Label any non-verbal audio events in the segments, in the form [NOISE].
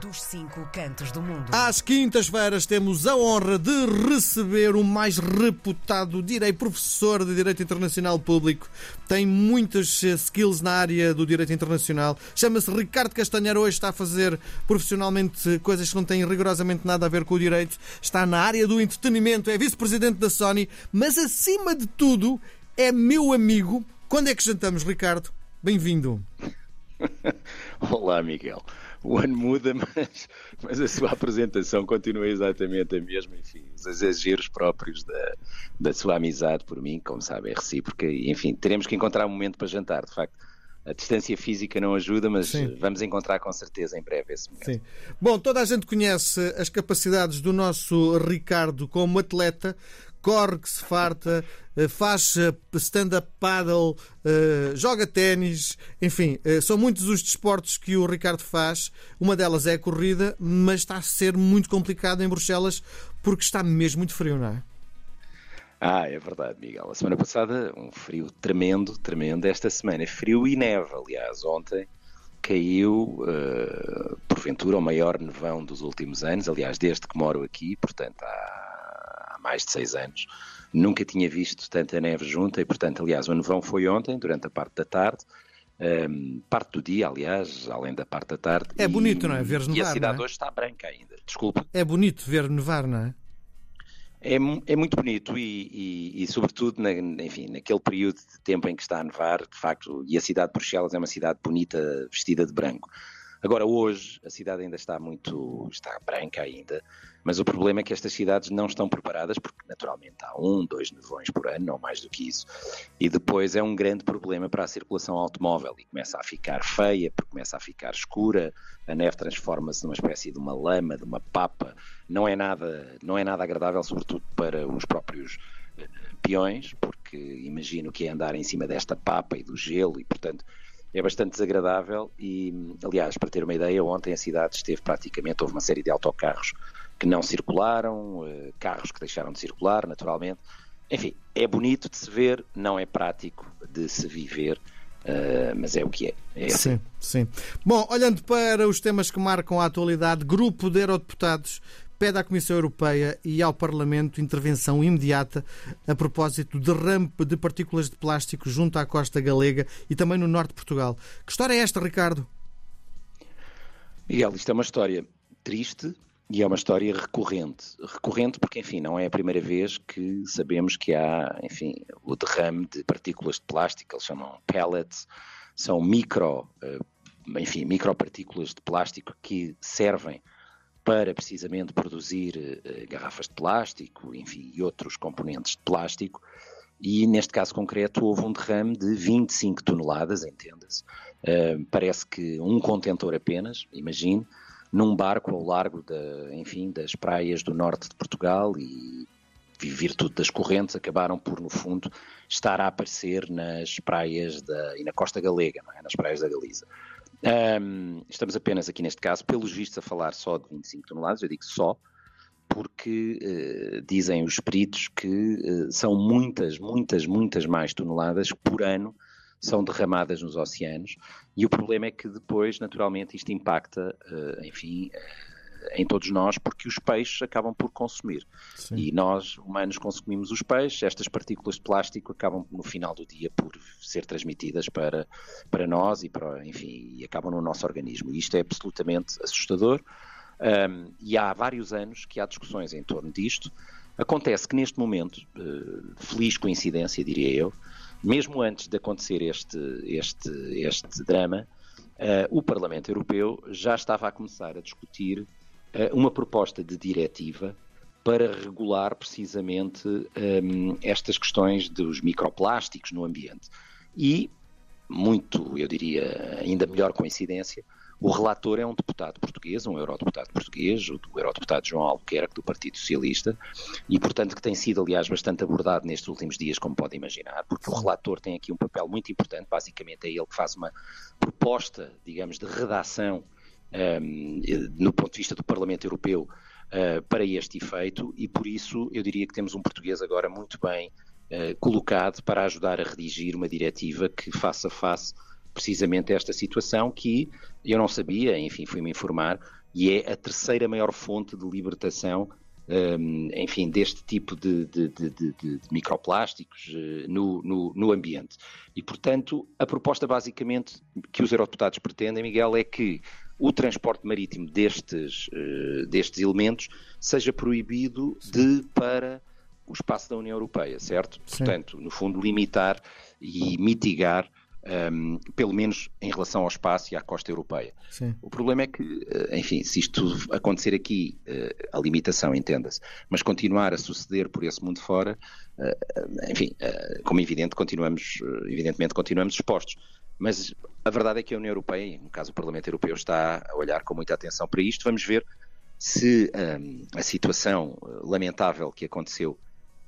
dos cinco cantos do mundo. Às quintas-feiras temos a honra de receber o mais reputado direi, professor de Direito Internacional Público. Tem muitas eh, skills na área do Direito Internacional. Chama-se Ricardo Castanheiro. Hoje está a fazer profissionalmente coisas que não têm rigorosamente nada a ver com o direito. Está na área do entretenimento, é vice-presidente da Sony, mas acima de tudo é meu amigo. Quando é que jantamos, Ricardo? Bem-vindo. [LAUGHS] Olá, Miguel. O ano muda, [LAUGHS] mas, mas a sua apresentação continua exatamente a mesma. Enfim, os exageros próprios da, da sua amizade por mim, como sabe, é recíproca. E, enfim, teremos que encontrar um momento para jantar, de facto. A distância física não ajuda, mas Sim. vamos encontrar com certeza em breve esse momento. Sim. Bom, toda a gente conhece as capacidades do nosso Ricardo como atleta corre que se farta, eh, faz eh, stand-up paddle, eh, joga ténis, enfim, são muitos os desportos que o Ricardo faz. Uma delas é a corrida, mas está a ser muito complicado em Bruxelas porque está mesmo muito frio, não é? Ah, é verdade, Miguel. A semana passada, um frio tremendo, tremendo. Esta semana, frio e neve. Aliás, ontem caiu, uh, porventura, o maior nevão dos últimos anos. Aliás, desde que moro aqui, portanto, há mais de seis anos. Nunca tinha visto tanta neve junta e, portanto, aliás, o nevão foi ontem, durante a parte da tarde. Um, parte do dia, aliás, além da parte da tarde. É bonito, não é? Ver nevar. E a cidade é? hoje está branca ainda. Desculpe. É bonito ver nevar, não é? É, é muito bonito e, e, e sobretudo, na, enfim, naquele período de tempo em que está a nevar, de facto, e a cidade de Bruxelas é uma cidade bonita, vestida de branco. Agora, hoje, a cidade ainda está muito. está branca ainda, mas o problema é que estas cidades não estão preparadas, porque naturalmente há um, dois nevões por ano, não mais do que isso, e depois é um grande problema para a circulação automóvel e começa a ficar feia, porque começa a ficar escura, a neve transforma-se numa espécie de uma lama, de uma papa, não é nada, não é nada agradável, sobretudo para os próprios eh, peões, porque imagino que é andar em cima desta papa e do gelo e, portanto, é bastante desagradável e, aliás, para ter uma ideia, ontem a cidade esteve praticamente, houve uma série de autocarros que não circularam, eh, carros que deixaram de circular, naturalmente. Enfim, é bonito de se ver, não é prático de se viver, uh, mas é o que é. é assim. Sim, sim. Bom, olhando para os temas que marcam a atualidade, grupo de eurodeputados pede à Comissão Europeia e ao Parlamento intervenção imediata a propósito de rampe de partículas de plástico junto à costa galega e também no norte de Portugal. Que história é esta, Ricardo? Miguel, isto é uma história triste e é uma história recorrente. Recorrente porque, enfim, não é a primeira vez que sabemos que há, enfim, o derrame de partículas de plástico, eles chamam pellets, são micro, eh, enfim, micropartículas de plástico que servem para precisamente produzir uh, garrafas de plástico, enfim, e outros componentes de plástico. E neste caso concreto houve um derrame de 25 toneladas, entenda-se. Uh, parece que um contentor apenas, imagine, num barco ao largo da, enfim, das praias do norte de Portugal e virtude das correntes acabaram por, no fundo, estar a aparecer nas praias da, e na costa galega, é? nas praias da Galiza. Um, estamos apenas aqui neste caso, pelos vistos, a falar só de 25 toneladas, eu digo só, porque uh, dizem os peritos que uh, são muitas, muitas, muitas mais toneladas por ano são derramadas nos oceanos e o problema é que depois, naturalmente, isto impacta, uh, enfim, em todos nós, porque os peixes acabam por consumir. Sim. E nós, humanos, consumimos os peixes, estas partículas de plástico acabam no final do dia por ser transmitidas para, para nós e, para, enfim, e acabam no nosso organismo. E isto é absolutamente assustador. Um, e há vários anos que há discussões em torno disto. Acontece que neste momento, uh, feliz coincidência, diria eu, mesmo antes de acontecer este, este, este drama, uh, o Parlamento Europeu já estava a começar a discutir uma proposta de diretiva para regular precisamente um, estas questões dos microplásticos no ambiente. E, muito, eu diria, ainda melhor coincidência, o relator é um deputado português, um eurodeputado português, o eurodeputado João Albuquerque, do Partido Socialista, e, portanto, que tem sido, aliás, bastante abordado nestes últimos dias, como pode imaginar, porque o relator tem aqui um papel muito importante, basicamente é ele que faz uma proposta, digamos, de redação um, no ponto de vista do Parlamento Europeu uh, para este efeito, e por isso eu diria que temos um português agora muito bem uh, colocado para ajudar a redigir uma diretiva que faça face precisamente esta situação que eu não sabia, enfim, fui-me informar, e é a terceira maior fonte de libertação um, enfim, deste tipo de, de, de, de microplásticos uh, no, no, no, ambiente. E, portanto, a proposta basicamente que os eurodeputados pretendem, Miguel, é que o transporte marítimo destes, uh, destes elementos seja proibido de para o espaço da União Europeia, certo? Sim. Portanto, no fundo, limitar e mitigar um, pelo menos em relação ao espaço e à costa europeia. Sim. O problema é que, eh, enfim, se isto acontecer aqui, eh, a limitação, entenda-se, mas continuar a suceder por esse mundo fora, eh, enfim, como evidente, continuamos, evidentemente continuamos expostos. Mas a verdade é que a União Europeia, no caso o Parlamento Europeu, está a olhar com muita atenção para isto. Vamos ver se um, a situação lamentável que aconteceu,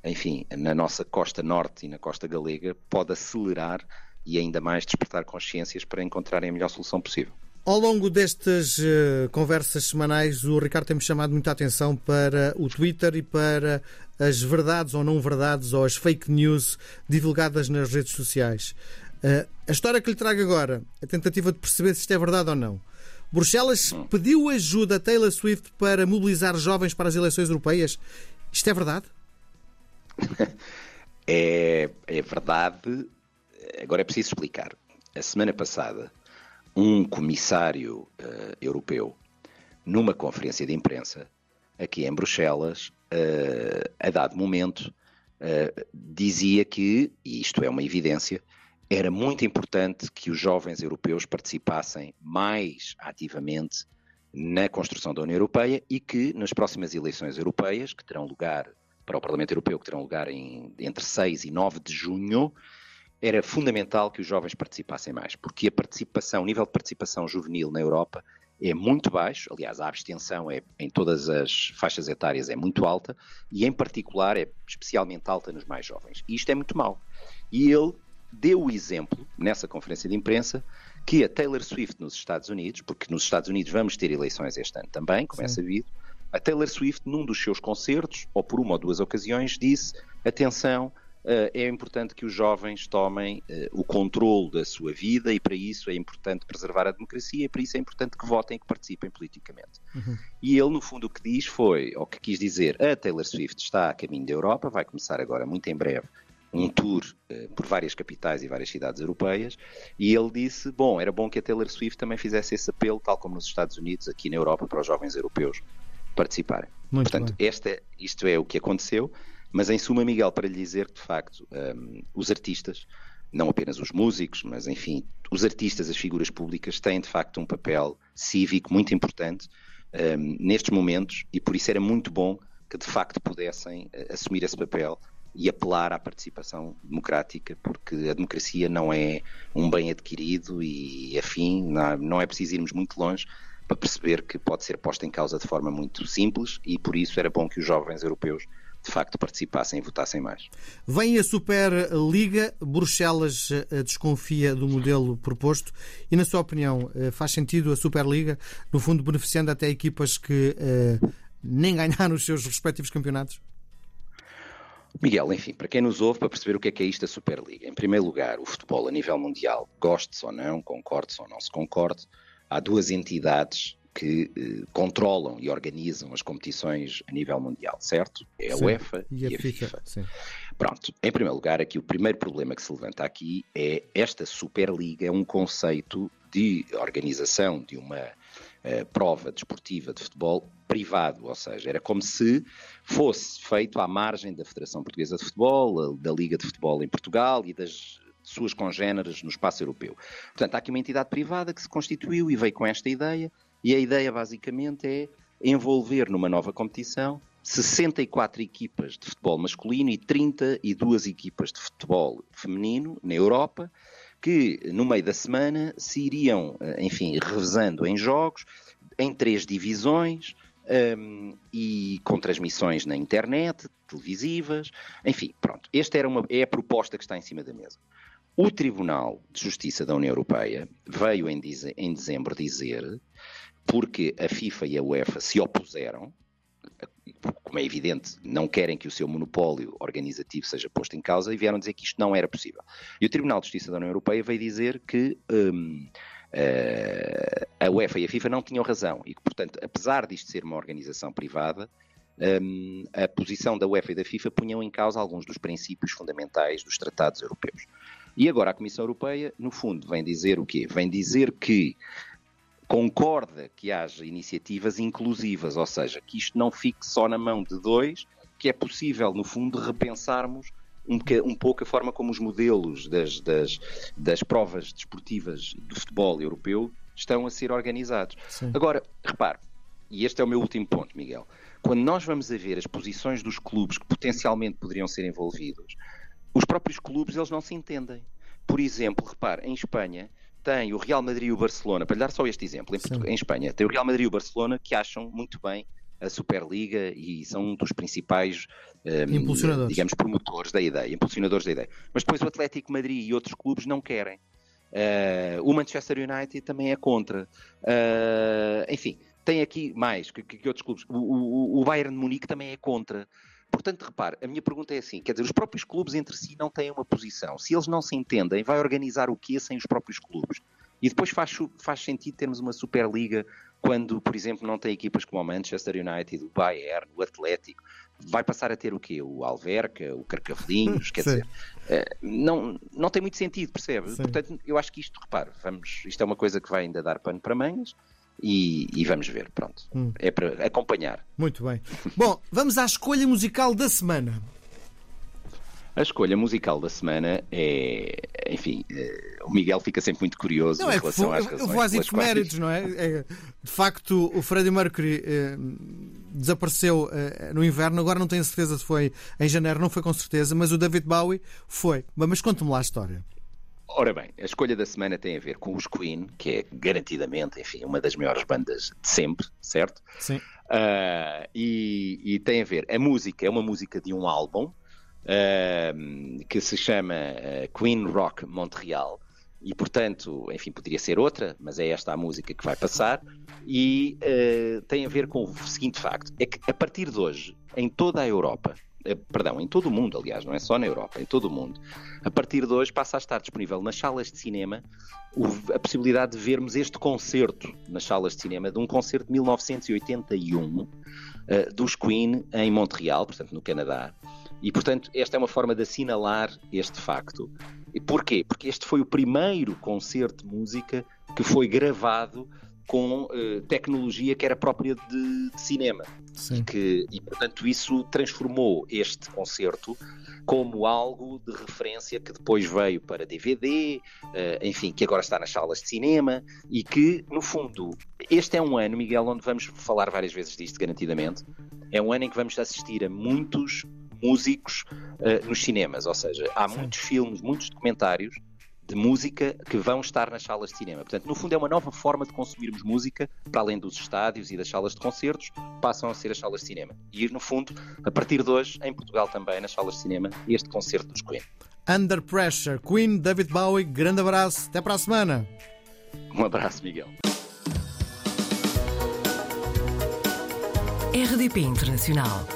enfim, na nossa costa norte e na costa galega pode acelerar e ainda mais despertar consciências para encontrarem a melhor solução possível. Ao longo destas uh, conversas semanais, o Ricardo tem-me chamado muita atenção para o Twitter e para as verdades ou não verdades ou as fake news divulgadas nas redes sociais. Uh, a história que lhe trago agora, a tentativa de perceber se isto é verdade ou não. Bruxelas hum. pediu ajuda a Taylor Swift para mobilizar jovens para as eleições europeias. Isto é verdade? [LAUGHS] é, é verdade agora é preciso explicar. A semana passada, um comissário uh, europeu, numa conferência de imprensa, aqui em Bruxelas, uh, a dado momento, uh, dizia que, e isto é uma evidência, era muito importante que os jovens europeus participassem mais ativamente na construção da União Europeia e que nas próximas eleições europeias, que terão lugar para o Parlamento Europeu, que terão lugar em, entre 6 e 9 de junho, era fundamental que os jovens participassem mais, porque a participação, o nível de participação juvenil na Europa é muito baixo, aliás, a abstenção é, em todas as faixas etárias é muito alta e, em particular, é especialmente alta nos mais jovens. E isto é muito mau. E ele deu o exemplo, nessa conferência de imprensa, que a Taylor Swift nos Estados Unidos, porque nos Estados Unidos vamos ter eleições este ano também, como é Sim. é sabido, a Taylor Swift, num dos seus concertos, ou por uma ou duas ocasiões, disse: atenção, eh, é importante que os jovens tomem eh, o controle da sua vida e para isso é importante preservar a democracia e para isso é importante que votem e que participem politicamente. Uhum. E ele, no fundo, o que diz foi, ou que quis dizer, a Taylor Swift está a caminho da Europa, vai começar agora muito em breve um tour uh, por várias capitais e várias cidades europeias, e ele disse: bom, era bom que a Taylor Swift também fizesse esse apelo, tal como nos Estados Unidos, aqui na Europa, para os jovens europeus participarem. Muito Portanto, esta, isto é o que aconteceu. Mas em suma, Miguel, para lhe dizer que de facto um, os artistas, não apenas os músicos, mas enfim, os artistas, as figuras públicas, têm de facto um papel cívico muito importante um, nestes momentos e por isso era muito bom que de facto pudessem uh, assumir esse papel e apelar à participação democrática, porque a democracia não é um bem adquirido e, afim, não, é preciso irmos muito longe para perceber que pode ser posta em causa de forma muito simples e por isso era bom que os jovens europeus de facto participassem e votassem mais. Vem a Superliga, Bruxelas eh, desconfia do modelo proposto e, na sua opinião, eh, faz sentido a Superliga, no fundo, beneficiando até equipas que eh, nem ganharam os seus respectivos campeonatos? Miguel, enfim, para quem nos ouve, para perceber o que é que é isto a Superliga. Em primeiro lugar, o futebol a nível mundial, goste-se ou não, concorde-se ou não se concorde, há duas entidades que eh, controlam e organizam as competições a nível mundial, certo? É a sim, UEFA e a, e a FIFA. FIFA. Pronto, em primeiro lugar, aqui o primeiro problema que se levanta aqui é esta Superliga é um conceito de organização de uma uh, prova desportiva de futebol privado, ou seja, era como se fosse feito à margem da Federação Portuguesa de Futebol, da Liga de Futebol em Portugal e das suas congêneres no espaço europeu. Portanto, há aqui uma entidade privada que se constituiu e veio com esta ideia e a ideia basicamente é envolver numa nova competição 64 equipas de futebol masculino e 32 equipas de futebol feminino na Europa, que no meio da semana se iriam, eh, enfim, revezando em jogos, em três divisões, um, e com transmissões na internet, televisivas, enfim, pronto. Esta era uma, é a proposta que está em cima da mesa. O Tribunal de Justiça da União Europeia veio em, em dezembro dizer porque a FIFA e a UEFA se opuseram, como é evidente, não querem que o seu monopólio organizativo seja posto em causa e vieram dizer que isto não era possível. E o Tribunal de Justiça da União Europeia veio dizer que um, uh, a UEFA e a FIFA não tinham razão e que, portanto, apesar disto ser uma organização privada, um, a posição da UEFA e da FIFA punham em causa alguns dos princípios fundamentais dos tratados europeus. E agora a Comissão Europeia, no fundo, vem dizer o quê? Vem dizer que concorda que haja iniciativas inclusivas, ou seja, que isto não fique só na mão de dois, que é possível, no fundo, repensarmos um, um pouco a forma como os modelos das, das, das provas desportivas do futebol europeu estão a ser organizados. Sim. Agora, repare, e este é o meu último ponto, Miguel, quando nós vamos a ver as posições dos clubes que potencialmente poderiam ser envolvidos, os próprios clubes eles não se entendem. Por exemplo, repare, em Espanha tem o Real Madrid e o Barcelona, para lhe dar só este exemplo, em, em Espanha tem o Real Madrid e o Barcelona que acham muito bem a Superliga e são um dos principais um, digamos, promotores da ideia, impulsionadores da ideia. Mas depois o Atlético Madrid e outros clubes não querem. Uh, o Manchester United também é contra. Uh, enfim, tem aqui mais que, que outros clubes. O, o, o Bayern de Munique também é contra. Portanto, repare, a minha pergunta é assim: quer dizer, os próprios clubes entre si não têm uma posição. Se eles não se entendem, vai organizar o quê sem os próprios clubes? E depois faz, faz sentido termos uma Superliga quando, por exemplo, não tem equipas como o Manchester United, o Bayern, o Atlético. Vai passar a ter o quê? O Alverca, o Carcavelinhos, quer [LAUGHS] dizer, uh, não, não tem muito sentido, percebe? Sim. Portanto, eu acho que isto, repare, vamos, isto é uma coisa que vai ainda dar pano para mangas. E, e, vamos ver, pronto. Hum. É para acompanhar. Muito bem. Bom, vamos à escolha musical da semana. A escolha musical da semana é, enfim, é, o Miguel fica sempre muito curioso não, em é relação às razões. Eu vou às efemérides, não é? é? De facto, o Freddie Mercury eh, desapareceu eh, no inverno, agora não tenho certeza se foi em janeiro, não foi com certeza, mas o David Bowie foi. Mas conte-me lá a história. Ora bem, a escolha da semana tem a ver com os Queen, que é garantidamente, enfim, uma das maiores bandas de sempre, certo? Sim. Uh, e, e, tem a ver, a música é uma música de um álbum uh, que se chama uh, Queen Rock Montreal e portanto, enfim, poderia ser outra, mas é esta a música que vai passar e tem a ver com o seguinte facto, é que a partir de hoje, em toda a Europa, perdão, em todo o mundo, aliás, não é só na Europa, em todo o mundo, a partir de hoje passa a estar disponível nas salas de cinema a possibilidade de vermos este concerto nas salas de cinema, de um concerto de 1981 eh, dos Queen em Montreal, portanto, no Canadá. E, portanto, esta é uma forma de assinalar este facto. E porquê? Porque este foi o primeiro concerto de música que foi gravado com uh, tecnologia que era própria de, de cinema. E, que, e, portanto, isso transformou este concerto como algo de referência que depois veio para DVD, uh, eh, enfim, que agora está nas salas de cinema e que, no fundo, este é um ano, Miguel, onde vamos falar várias vezes disto, garantidamente. É um ano em que vamos assistir a muitos músicos uh, nos cinemas, ou seja, há Sim. muitos filmes, muitos documentários de música que vão estar nas salas de cinema. Portanto, no fundo, é uma nova forma de consumirmos música, para além dos estádios e das salas de concertos, passam a ser as salas de cinema. E, no fundo, a partir de hoje, em Portugal também, nas salas de cinema, este concerto dos Queen. Under Pressure, Queen, David Bowie, grande abraço, até para a semana. Um abraço, Miguel. RDP Internacional.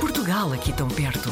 Portugal aqui tão perto.